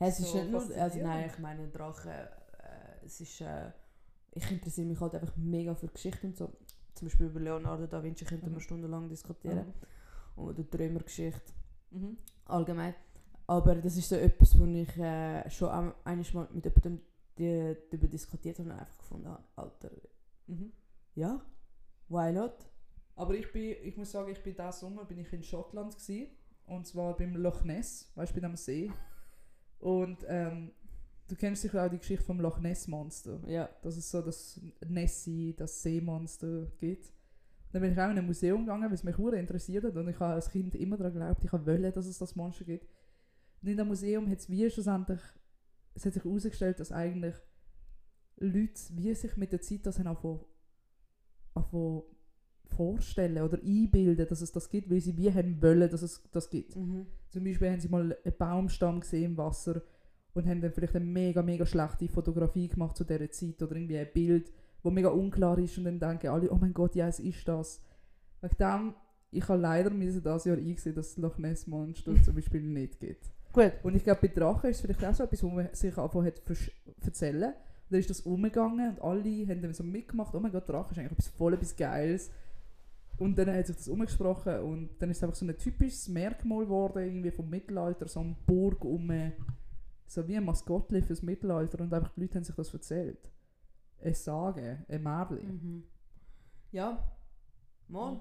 Es ist So nicht nur, also nein, ich meine Drachen, äh, es ist, äh, ich interessiere mich halt einfach mega für Geschichte und so. Zum Beispiel über Leonardo da Vinci könnten Mhm. wir stundenlang diskutieren. Oder die Römergeschichte Mhm. allgemein. Aber das ist so etwas, wo ich äh, schon am- einiges Mal mit jemandem die- darüber diskutiert habe und einfach gefunden habe, Alter, Mhm. ja, why not? Aber ich bin, ich muss sagen, ich bin diesen Sommer bin ich in Schottland gsi und zwar beim Loch Ness, weißt du, bei dem See. Und ähm, du kennst sicher auch die Geschichte vom Loch Ness Monster. Ja. dass es so das Nessie, das Seemonster gibt. Dann bin ich auch in ein Museum gegangen, weil es mich sehr interessiert hat und ich habe als Kind immer daran geglaubt, ich wollte, dass es das Monster gibt. Und in dem Museum hat es wie schlussendlich, es hat sich herausgestellt, dass eigentlich Leute wie sich mit der Zeit das haben vorstellen oder einbilden, dass es das gibt, weil sie wie haben wollen, dass es das gibt. Mhm. Zum Beispiel haben sie mal einen Baumstamm gesehen im Wasser und haben dann vielleicht eine mega, mega schlechte Fotografie gemacht zu dieser Zeit oder irgendwie ein Bild, wo mega unklar ist und dann denken alle, oh mein Gott, ja, es ist das. Wegen dem, ich habe leider müssen dieses Jahr einsehen, dass das Loch Ness Monster zum Beispiel nicht gibt. Gut. Und ich glaube, bei Drachen ist es vielleicht auch so etwas, wo man sich angefangen hat erzählen. Dann ist das umgegangen und alle haben dann so mitgemacht, oh mein Gott, Drache ist eigentlich etwas voll etwas Geiles. Und dann hat sich das umgesprochen und dann ist es einfach so ein typisches Merkmal geworden, irgendwie vom Mittelalter, so eine Burg um, so wie ein Maskottchen fürs Mittelalter und einfach die Leute haben sich das erzählt. Ein Sagen, ein Märchen. Mhm. Ja, mal.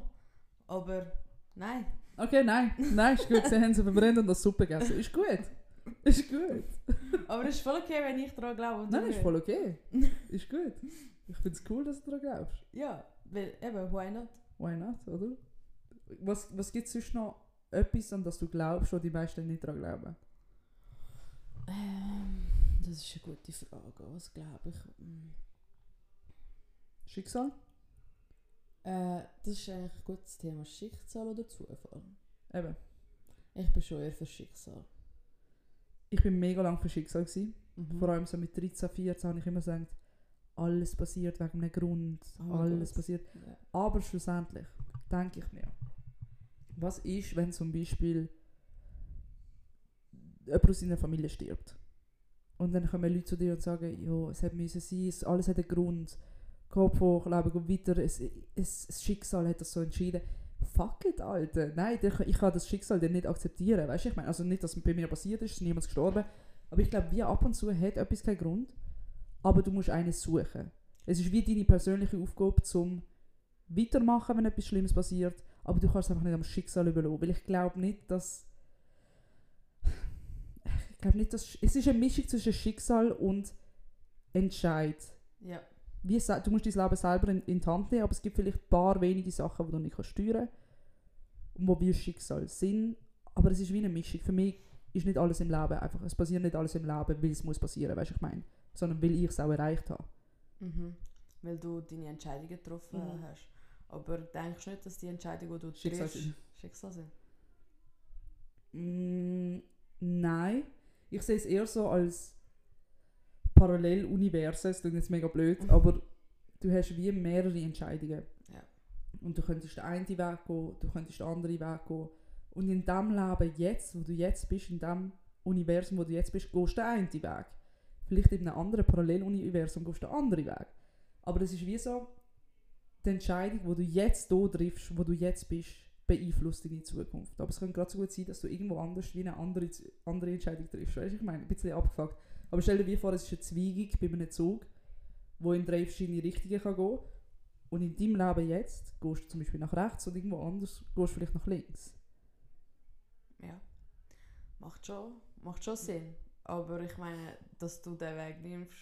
Aber nein. Okay, nein, nein, ist gut, sie haben sie verbrennt und das Suppe gegessen. Ist gut, ist gut. Aber es ist voll okay, wenn ich daran glaube. Nein, du ist voll okay. Ist gut. Ich finde es cool, dass du daran glaubst. Ja, weil eben, why not? Why not, oder? Was, was gibt es sonst noch etwas, an das du glaubst, wo die meisten nicht daran glauben? Ähm, das ist eine gute Frage. Was glaube ich? Hm. Schicksal? Äh, das ist eigentlich ein gutes Thema. Schicksal oder Zufall? Eben. Ich bin schon eher für Schicksal. Ich bin mega lang für Schicksal. Gewesen. Mhm. Vor allem so mit 13, 14 habe ich immer gesagt, alles passiert wegen einem Grund. Oh alles Gott. passiert. Ja. Aber schlussendlich denke ich mir, was ist, wenn zum Beispiel jemand aus seiner Familie stirbt? Und dann kommen Leute zu dir und sagen, ja, es hat müssen sein, es, alles hat einen Grund. Kopf hoch, Leben geht weiter, es, es, das Schicksal hat das so entschieden. Fuck it, Alter. Nein, ich, kann das Schicksal dann nicht akzeptieren. Weißt du, ich meine, also nicht, dass es bei mir passiert ist, ist niemand gestorben. Aber ich glaube, wie ab und zu hat etwas keinen Grund. Aber du musst eines suchen. Es ist wie deine persönliche Aufgabe, zum weitermachen, wenn etwas Schlimmes passiert. Aber du kannst es einfach nicht am Schicksal überlassen. Weil ich glaube nicht, dass. Ich glaube nicht, dass. Es ist eine Mischung zwischen Schicksal und Entscheid. ja. Wie du musst dein Leben selber in, in die Hand nehmen, aber es gibt vielleicht ein paar wenige Sachen, die du nicht kannst steuern kannst. Und wo wie Schicksal sind. Aber es ist wie eine Mischung. Für mich ist nicht alles im Leben einfach. Es passiert nicht alles im Leben, weil es muss passieren, weißt du, ich meine. Sondern weil ich es auch erreicht habe. Mhm. Weil du deine Entscheidungen getroffen Mhm. hast. Aber denkst du nicht, dass die Entscheidungen, die du Schicksal triffst, sind. Schicksal sind? Mm, nein. Ich sehe es eher so als Paralleluniversen. Das klingt jetzt mega blöd, Mhm. aber du hast wie mehrere Entscheidungen. Ja. Und du könntest den einen Weg gehen, du könntest den anderen Weg gehen. Und in dem Leben jetzt, wo du jetzt bist, in dem Universum, wo du jetzt bist, gehst du den einen Weg. Vielleicht in einem anderen Paralleluniversum gehst du den anderen Weg. Aber es ist wie so, die Entscheidung, die du jetzt hier triffst, wo du jetzt bist, beeinflusst deine Zukunft. Aber es könnte gerade so gut sein, dass du irgendwo anders wie eine andere, andere Entscheidung triffst. Weißt du, ich meine, ein bisschen abgefuckt. Aber stell dir wie vor, es ist eine Zweigung bei einem Zug, wo in drei verschiedene Richtungen kann gehen Und in deinem Leben jetzt gehst du zum Beispiel nach rechts und irgendwo anders gehst du vielleicht nach links. Ja. Macht schon, macht schon Sinn. Aber ich meine, dass du den Weg nimmst,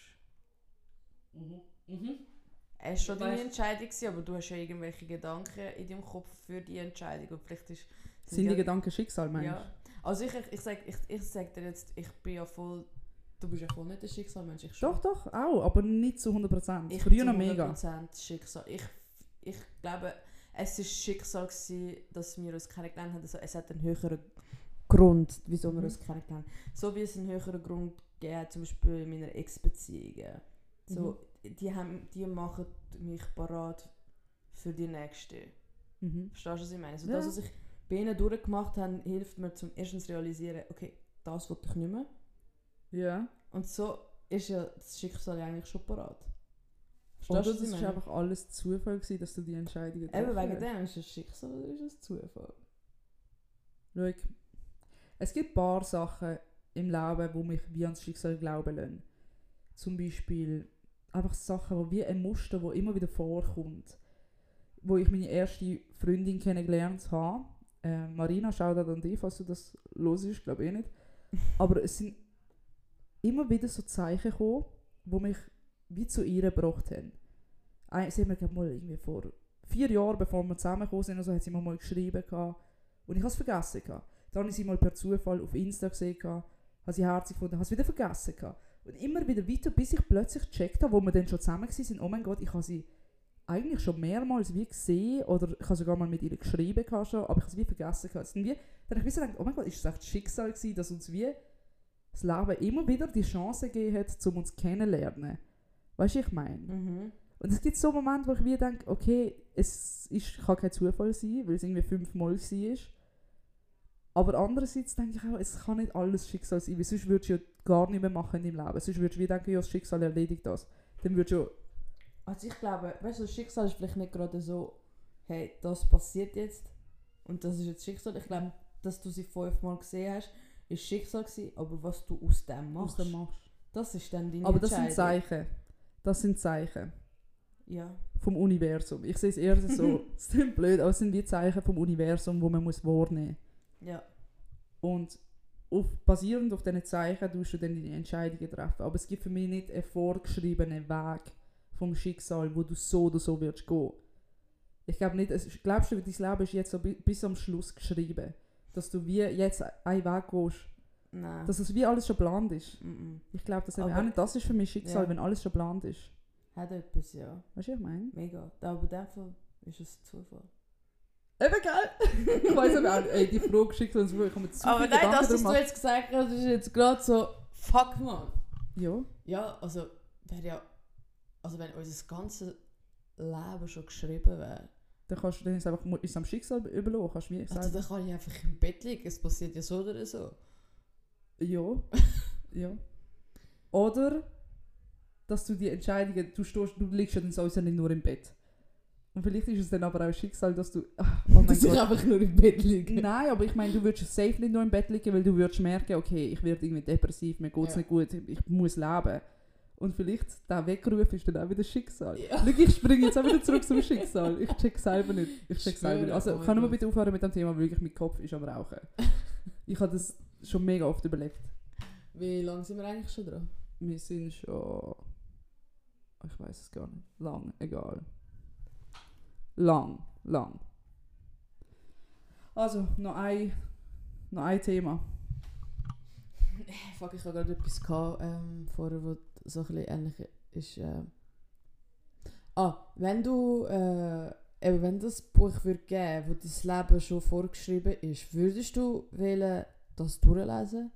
es war schon Du deine Entscheidung, gewesen, aber du hast ja irgendwelche Gedanken in deinem Kopf für die Entscheidung. Und vielleicht ist, Sind die ja- Gedanken Schicksal, meinst Ja. Also ich, ich, ich, sag, ich, ich sag dir jetzt, ich bin ja voll... Du bist ja voll nicht ein Schicksalmensch, ich du? schon. Doch, doch, auch, aber nicht zu 100%. Ich Früher bin noch zu mega. 100% Schicksal. Ich, ich glaube, es war Schicksal, gewesen, dass wir uns kennengelernt haben. Also es hat einen höheren Grund, wieso wir Mhm. uns kennengelernt haben. So wie es einen höheren Grund gegeben zum Beispiel in meiner Ex-Beziehung. So, die, haben, die machen mich parat für die nächste. Mhm. Verstehst du, was ich meine? So, Ja. Das, was ich bei ihnen durchgemacht habe, hilft mir zum ersten zu realisieren, okay, das will ich nicht mehr. Ja. Und so ist ja das Schicksal ja eigentlich schon parat. Oder Verstehst du, das meine? einfach alles Zufall gewesen, dass du die Entscheidungen Eben getroffen wegen hast. dem ist es Schicksal oder ist es Zufall? Schau, es gibt ein paar Sachen im Leben, die mich wie ans Schicksal glauben lassen. Zum Beispiel einfach Sachen, wo wie ein Muster, wo immer wieder vorkommt. Wo ich meine erste Freundin kennengelernt habe. Äh, Marina, schau da an dich, falls du das los ist, glaube ich nicht. Aber es sind immer wieder so Zeichen gekommen, die mich wie zu ihr gebracht haben. Ein- Sie haben mir glaub, mal irgendwie vor vier Jahren, bevor wir zusammengekommen sind, also, hat sie mir mal geschrieben gehabt, und ich habe es vergessen. Gehabt. Dann habe ich sie mal per Zufall auf Insta gesehen, gehabt, habe sie herzig gefunden, habe es wieder vergessen. Gehabt. Und immer wieder weiter, bis ich plötzlich gecheckt habe, wo wir dann schon zusammen waren, oh mein Gott, ich habe sie eigentlich schon mehrmals wie gesehen oder ich habe sogar mal mit ihr geschrieben schon, aber ich habe es wie vergessen. Gehabt. Wie, dann habe ich wie so gedacht, oh mein Gott, ist das echt Schicksal gewesen, dass uns wie das Leben immer wieder die Chance gegeben hat, um uns kennenzulernen. Weißt du, was ich meine? Mhm. Und es gibt so Momente, wo ich wie denke, okay, es ist, kann kein Zufall sein, weil es irgendwie fünfmal war. Aber andererseits denke ich auch, es kann nicht alles Schicksal sein, weil sonst würdest du ja gar nicht mehr machen in deinem Leben. Sonst würdest du wie denken, ja, das Schicksal erledigt das. Dann würdest du Also ich glaube, weißt du, das Schicksal ist vielleicht nicht gerade so, hey, das passiert jetzt und das ist jetzt Schicksal. Ich glaube, dass du sie fünfmal gesehen hast, ist Schicksal gewesen, aber was du aus dem ja aus machst, dem machst. das ist dann deine Aber das sind. Zeichen. Das sind Zeichen Ja. vom Universum. Ich sehe es eher so, es klingt blöd, aber es sind wie Zeichen vom Universum, wo man muss wahrnehmen muss. Ja. Und auf, basierend auf diesen Zeichen tust du dann deine Entscheidungen treffen. Aber es gibt für mich nicht einen vorgeschriebenen Weg vom Schicksal, wo du so oder so wirst gehen. Ich glaube nicht, es, glaubst du, dein Leben ist jetzt so bi- bis am Schluss geschrieben. Dass du wie jetzt einen Weg gehst. Nein. Dass es wie alles schon geplant ist. Mhm. Ich glaube, das, auch nicht, das ist für mich Schicksal, Ja. wenn alles schon geplant ist. Hat etwas, ja. Weißt du, was ich meine? Mega. Aber Fall ist es Zufall. Eben geil! ich weiß aber auch ey, die Frage Schicksal und so, ich komme zu Aber nein, Gedanken das, was du jetzt gesagt hast, ist jetzt gerade so, fuck man. Ja. Ja, also wäre ja, also wenn unser ganzes Leben schon geschrieben wäre, Dann kannst du dann ist einfach ist am Schicksal überlassen, kannst du wie sagen. also dann kann ich einfach im Bett liegen, es passiert ja so oder so. Ja. ja. Oder dass du die Entscheidungen, du, stehst, du liegst ja dann sowieso nicht nur im Bett. Und vielleicht ist es dann aber auch Schicksal, dass du. Ach, oh Dass ich einfach nur im Bett liege. Nein, aber ich meine, du würdest safe nicht nur im Bett liegen, weil du würdest merken, okay, ich werde irgendwie depressiv, mir geht es Ja. nicht gut, ich muss leben. Und vielleicht der Weckruf ist dann auch wieder Schicksal. Ja. Schau, ich springe jetzt auch wieder zurück zum Schicksal. Ich check selber nicht. Ich check selber nicht. Also oh wir Gott. bitte aufhören mit dem Thema, weil wirklich mein Kopf ist am Rauchen. ich habe das schon mega oft überlegt. Wie lange sind wir eigentlich schon dran? Wir sind schon. Ich weiß es gar nicht. Lang, egal. Lang, lang. Also, noch ein, noch ein Thema. Fuck, ich habe gerade etwas gehabt, ähm, vorher, was so ein bisschen ähnlich ist. Äh. Ah, wenn du, äh, eben wenn das Buch würde geben, wo dein Leben schon vorgeschrieben ist, würdest du wählen, das durchlesen?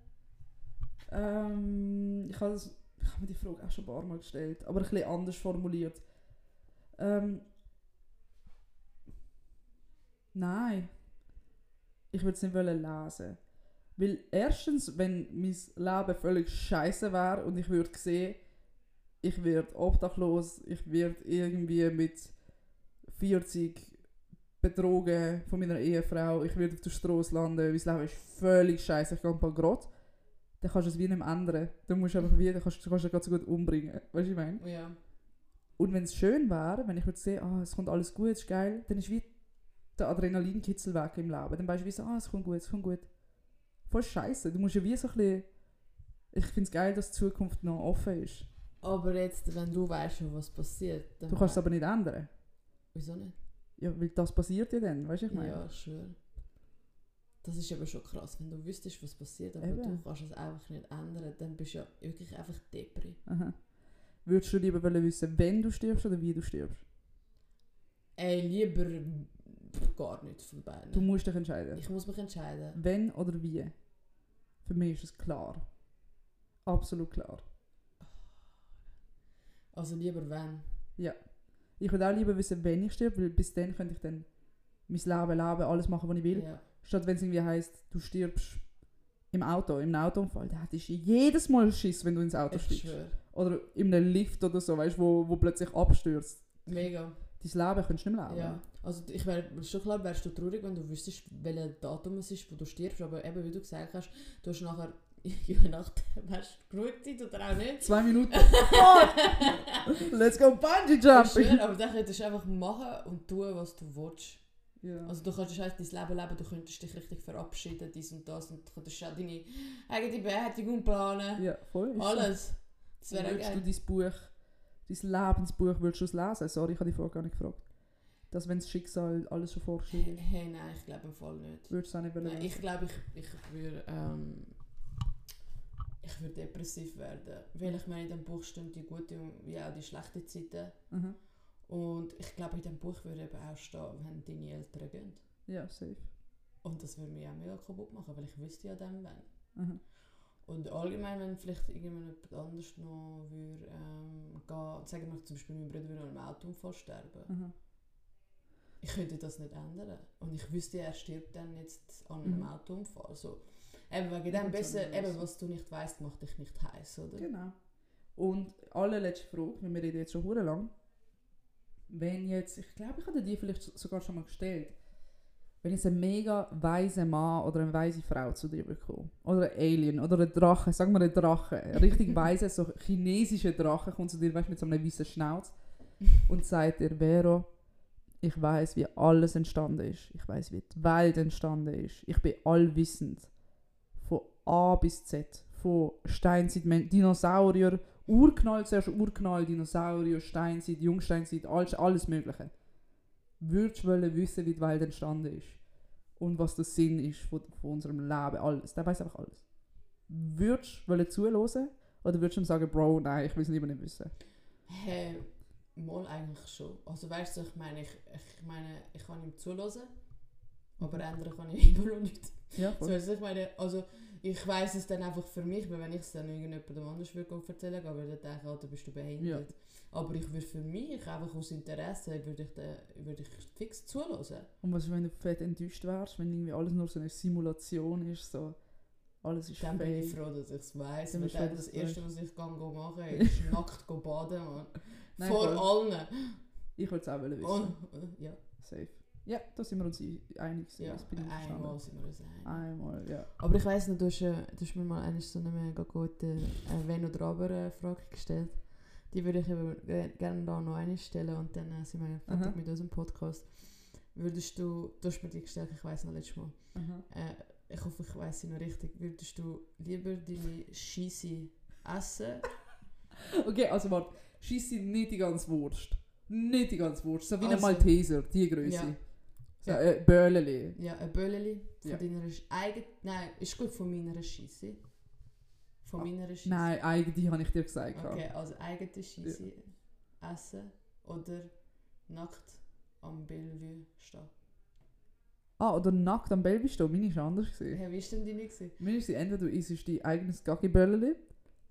Ähm, ich habe das- ich habe mir die Frage auch schon ein paar Mal gestellt, aber ein bisschen anders formuliert. Ähm, nein, ich würde es nicht wollen lesen. Weil erstens, wenn mein Leben völlig scheiße wäre und ich würde sehen, ich werde obdachlos, ich werde irgendwie mit 40 betrogen von meiner Ehefrau, ich werde auf der Straße landen, mein Leben ist völlig scheiße, ich gehe bankrott dann kannst du es wie nicht mehr ändern. Dann musst du einfach wie, dann kannst, du kannst du ganz so gut umbringen. Weißt du, was ich meine? Ja. Und wenn es schön wäre, wenn ich würde sehen, ah, es kommt alles gut, es ist geil, dann ist wie der Adrenalinkitzel weg im Leben. Dann weißt du wie so, ah, es kommt gut, es kommt gut. Voll scheiße. Du musst ja wie so ein bisschen... Ich finde es geil, dass die Zukunft noch offen ist. Aber jetzt, wenn du weißt, was passiert, dann Du kannst es aber nicht ändern. Wieso nicht? Ja, weil das passiert ja dann, weißt du, ich meine? Ja, schön. Das ist aber schon krass, wenn du wüsstest, was passiert, aber Eben. du kannst es einfach nicht ändern, dann bist du ja wirklich einfach Depri. Aha. Würdest du lieber wissen, wenn du stirbst oder wie du stirbst? Ey, lieber gar nicht von beiden. Du musst dich entscheiden. ich muss mich entscheiden. Wenn oder wie? Für mich ist es klar. Absolut klar. Also lieber wenn. Ich würde auch lieber wissen, wenn ich stirb, weil bis dann könnte ich dann mein Leben leben, alles machen, was ich will. Ja. Statt wenn es irgendwie heisst, du stirbst im Auto, im Autounfall, da hättest du jedes Mal Schiss, wenn du ins Auto Ich steigst. schwöre. Oder in einem Lift oder so, weißt du, wo, wo plötzlich abstürzt. Mega. Dein Leben könntest du nicht mehr leben. Ja. Also ich wär, schon klar wärst du traurig, wenn du wüsstest, welches Datum es ist, wo du stirbst. Aber eben, wie du gesagt hast, du hast nachher, je nachdem, hast du genug Zeit oder auch nicht. Zwei Minuten. Let's go Bungee Jumping! schwöre, aber dann könntest du einfach machen und tun, was du willst. Ja. Also du kannst halt dein Leben leben, du könntest dich richtig verabschieden, dies und das. Und du könntest auch deine eigene Beerdigung planen. ja, voll. Alles. Das wäre Würdest du geil. dein Buch, dein Lebensbuch, würdest du es lesen? Sorry, ich habe die Frage gar nicht gefragt. Dass wenn das Schicksal alles schon vorgeschrieben ist, Hey, nein, ich glaube im Fall nicht. würdest du auch nicht Nein, lesen? ich glaube, ich, ich würde ähm, ich würde depressiv werden. Weil ich meine, in diesem Buch stehen die guten wie auch die schlechten Zeiten. Mhm. Und ich glaube, in diesem Buch würde eben auch stehen, wenn deine Eltern gehen. Ja, safe. Und das würde mich auch mega kaputt machen, weil ich wüsste ja dann, wenn. Mhm. Und allgemein, wenn vielleicht irgendjemand anders noch würde, ähm, gehen, sagen wir zum Beispiel, mein Bruder würde an einem Autounfall sterben. Mhm. Ich könnte das nicht ändern. Und ich wüsste, er stirbt dann jetzt an einem Mhm. Autounfall. Also, eben wegen dem besser, eben was du nicht weißt, macht dich nicht heiß, oder? Genau. Und allerletzte Frage, wir reden jetzt schon hure lang. Wenn jetzt, ich glaube, ich hatte die vielleicht so- sogar schon mal gestellt. Wenn jetzt ein mega weiser Mann oder eine weise Frau zu dir kommen, oder ein Alien, oder ein Drache, sagen wir ein Drache, ein richtig weiser, so chinesischer Drache kommt zu dir, weißt du, mit so einem weißen Schnauz und sagt dir, Vero, ich weiß, wie alles entstanden ist. Ich weiß, wie die Welt entstanden ist. Ich bin allwissend. Von A bis Z. Von Steinzeit, Dinosaurier, Urknall, zuerst Urknall, Dinosaurier, Steinzeit, Jungsteinzeit, alles, alles Mögliche. Würdest du wollen wissen, wie die Welt entstanden ist? Und was der Sinn ist von, von unserem Leben, alles. Der weiß einfach alles. Würdest du wollen zuhören? Oder würdest du ihm sagen, Bro, nein, ich will es lieber nicht wissen? Hey, mal eigentlich schon. Also weißt du, ich meine, ich, ich meine, ich kann ihm zulassen, aber ändern kann ich immer noch nicht. Ja, So, voll. also ich meine, also ich weiß es dann einfach für mich, weil wenn ich es dann irgendjemandem anders würde erzählen, würde er denken, Alter, bist du behindert. Aber ich würde für mich, einfach aus Interesse, würde ich, den, würde ich fix zulassen. Und was ist, wenn du fett enttäuscht wärst, wenn irgendwie alles nur so eine Simulation ist, so alles ist Dann bin ich froh, dass ich es weiss. Dann dann das Erste, was ich kann go machen ist nackt go baden, Mann. Nein, Vor allen. Ich würde es auch wissen. Und, äh, ja, Safe. Ja, da sind wir uns einig. ja das bin ich einmal sind wir uns einig. Einmal, ja. Aber ich weiss noch, du hast, äh, du hast mir mal eine so eine mega gute äh, Wenn oder Aber äh, Frage gestellt. Die würde ich eben ge- gerne da noch eine stellen und dann äh, sind wir fertig Aha. mit unserem Podcast. Würdest du, du hast mir die gestellt, ich weiss noch letztes Mal. Äh, ich hoffe, ich weiss sie noch richtig. Würdest du lieber deine Scheisse essen? Okay, also warte. Schieß sie nicht die ganze Wurst. Nicht die ganze Wurst. So wie ein Also- Malteser, die Größe. Ja. So, Ja. äh, Bölleli. Ja, ein Bölleli von Ja. deiner Sch- eigen... Nein, ist gut von meiner Scheisse. Von Ah, meiner Scheisse. Nein, eigentlich habe ich dir gesagt. Okay, also eigene Scheisse essen oder nackt am Bellevue stehen. Ah, oder nackt am Baby stehen. Meine war anders. Gewesen. Hey, wie war denn deine? gewesen? Meine ist entweder du isst dein eigenes Gaggi-Bölleli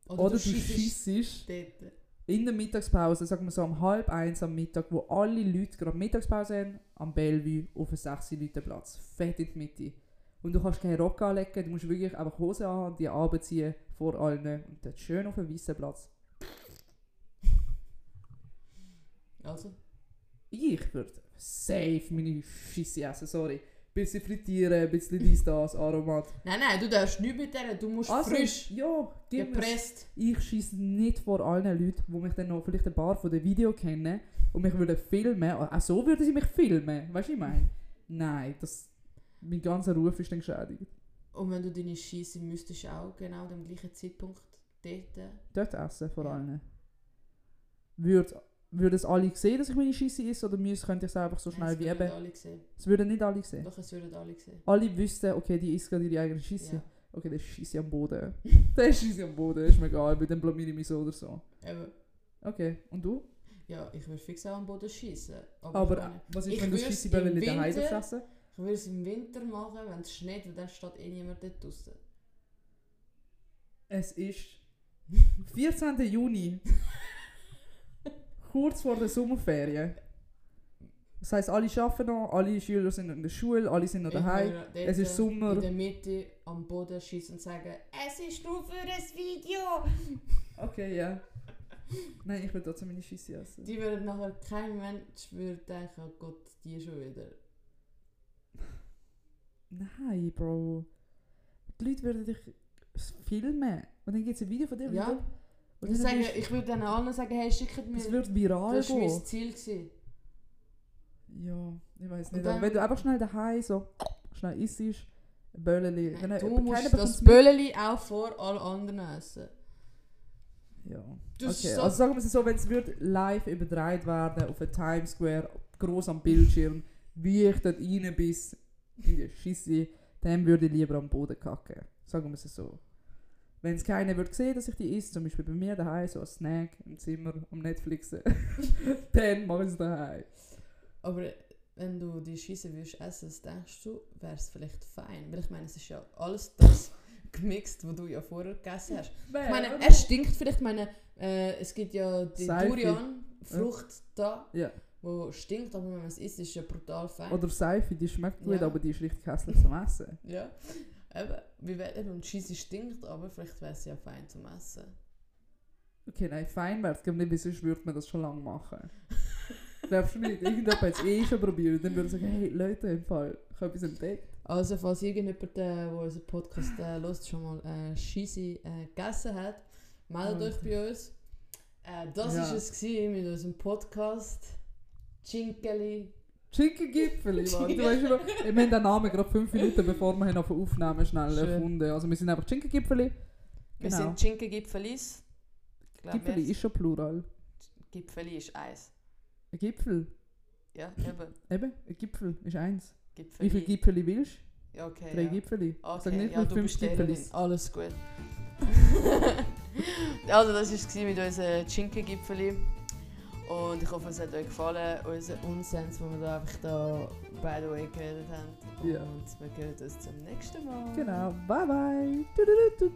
Oder, oder, du scheissest schießt dort. In der Mittagspause, sagen wir so um halb eins am Mittag, wo alle Leute gerade Mittagspause haben, am Bellevue auf einen 6 Leute Platz. Fett in die Mitte. Und du kannst keinen Rock anlegen, du musst wirklich einfach Hose an, die anziehen vor allen und dort schön auf einem weißen Platz. Also, Ich würde safe meine Scheisse essen, sorry. Bisschen frittieren, ein bisschen dies, das, Aromat. nein, nein, du darfst nicht mit denen, du musst Also, frisch ja, mir's. gepresst. Ich schieße nicht vor allen Leuten, die mich dann noch vielleicht ein paar von den Videos kennen und mich würden filmen. Auch so würden sie mich filmen. Weißt du, ich meine? Nein, das, mein ganzer Ruf ist dann geschädigt. Und wenn du deine Scheisse müsstest du auch genau am gleichen Zeitpunkt dort... Dort essen, vor Ja. allen. Würde, würden es alle sehen, dass ich meine Scheisse esse oder müsste, könnte ich es einfach so Nein, schnell es wie würden eben? alle sehen. Es würden nicht alle sehen. Doch, es würden alle sehen. Alle wüssten, okay, die isst gerade ihre eigene Scheisse. Ja. Okay, der ist Scheisse am Boden. der ist Scheisse am Boden, ist mir egal, weil dann blamiere ich mich so oder so. Eben. Okay, und du? Ja, ich würde fix auch am Boden schießen. Aber meine, was ist, ich wenn du würd's Scheissebälle im daheim Winter- fressen? ich würde es im Winter machen, wenn es schneit, weil dann steht eh niemand dort draussen. Es ist 14. Juni. Kurz vor der Sommerferien. Das heisst, alle arbeiten noch, alle Schüler sind in der Schule, alle sind noch daheim. Es ist Sommer. In der Mitte am Boden schießen und sagen, es ist nur für ein Video. Okay, ja. Nein, ich will trotzdem meine Scheisse essen. Die würden nachher, kein Mensch würde denken, oh Gott, die schon wieder. Nein, Bro. Die Leute würden dich filmen. Und dann gibt es ein Video von dir. Ja. Und Ich, sage, ich würde dann allen sagen, hey, schickt mir, Es wird viral das war mein Ziel. Gewesen. Ja, ich weiß nicht. dann- wenn du einfach schnell daheim so schnell isst, Bölleli. Nein, du musst das. Bölleli auch vor allen anderen essen. Ja. Das Okay, so- also sagen wir es so, wenn es wird live übertragen werden auf der Times Square, groß am Bildschirm, wie ich dort rein bis in die Schisse, dann würde ich lieber am Boden kacken. Sagen wir es so. Wenn es keiner würde sehen, dass ich die esse, zum Beispiel bei mir daheim, so als Snack im Zimmer am Netflixen, dann mache ich es daheim. Aber wenn du die Scheiße würdest essen, denkst du, wäre es vielleicht fein? Weil ich meine, es ist ja alles das gemixt, was du ja vorher gegessen hast. Ich meine, er stinkt vielleicht, ich meine, äh, es gibt ja die Seife. Durian-Frucht da, Ja. wo stinkt, aber wenn man es isst, ist es ja brutal fein. Oder Seife, die schmeckt gut, Ja. aber die ist richtig hässlich zum Essen. Ja, eben, wie eben, und Scheiße stinkt, aber vielleicht wäre es ja fein zum Essen. Okay, nein, fein wäre es, glaube nicht, sonst würde man das schon lange machen. Glaubst du nicht? Irgendjemand hat es eh schon probiert. Dann würde ich sagen, hey Leute, im Fall, ich habe etwas entdeckt. Also, falls irgendjemand, der unseren Podcast äh, hört, schon mal äh, Scheisse äh, gegessen hat, meldet euch bei uns. Äh, das Ja. war es gewesen mit unserem Podcast. Chinkeli. Chicken Gipfeli, Mann. Du weißt schon, wir haben den Namen gerade fünf Minuten bevor wir ihn auf aufnehmen schnell Schön. erfunden. Also wir sind einfach Chicken Gipfeli. Wir Genau. sind Chinkengipfelis. Ich glaub, Gipfeli wir- ist schon plural. Gipfeli ist eins. Ein Gipfel. Ja, eben. Eben, ein Gipfel ist eins. Gipfeli. Wie viele Gipfeli willst Ja, okay. du? Drei ja. Gipfeli. Okay, Sag nicht ja, du fünf. Gipfelis. Alles gut. also das war es mit unseren Chinkengipfeli. Und ich hoffe, es hat euch gefallen, unser Unsens, den wir da einfach da by the way geredet haben. Ja. Und wir hören uns zum nächsten Mal. Genau. Bye bye. Du, du,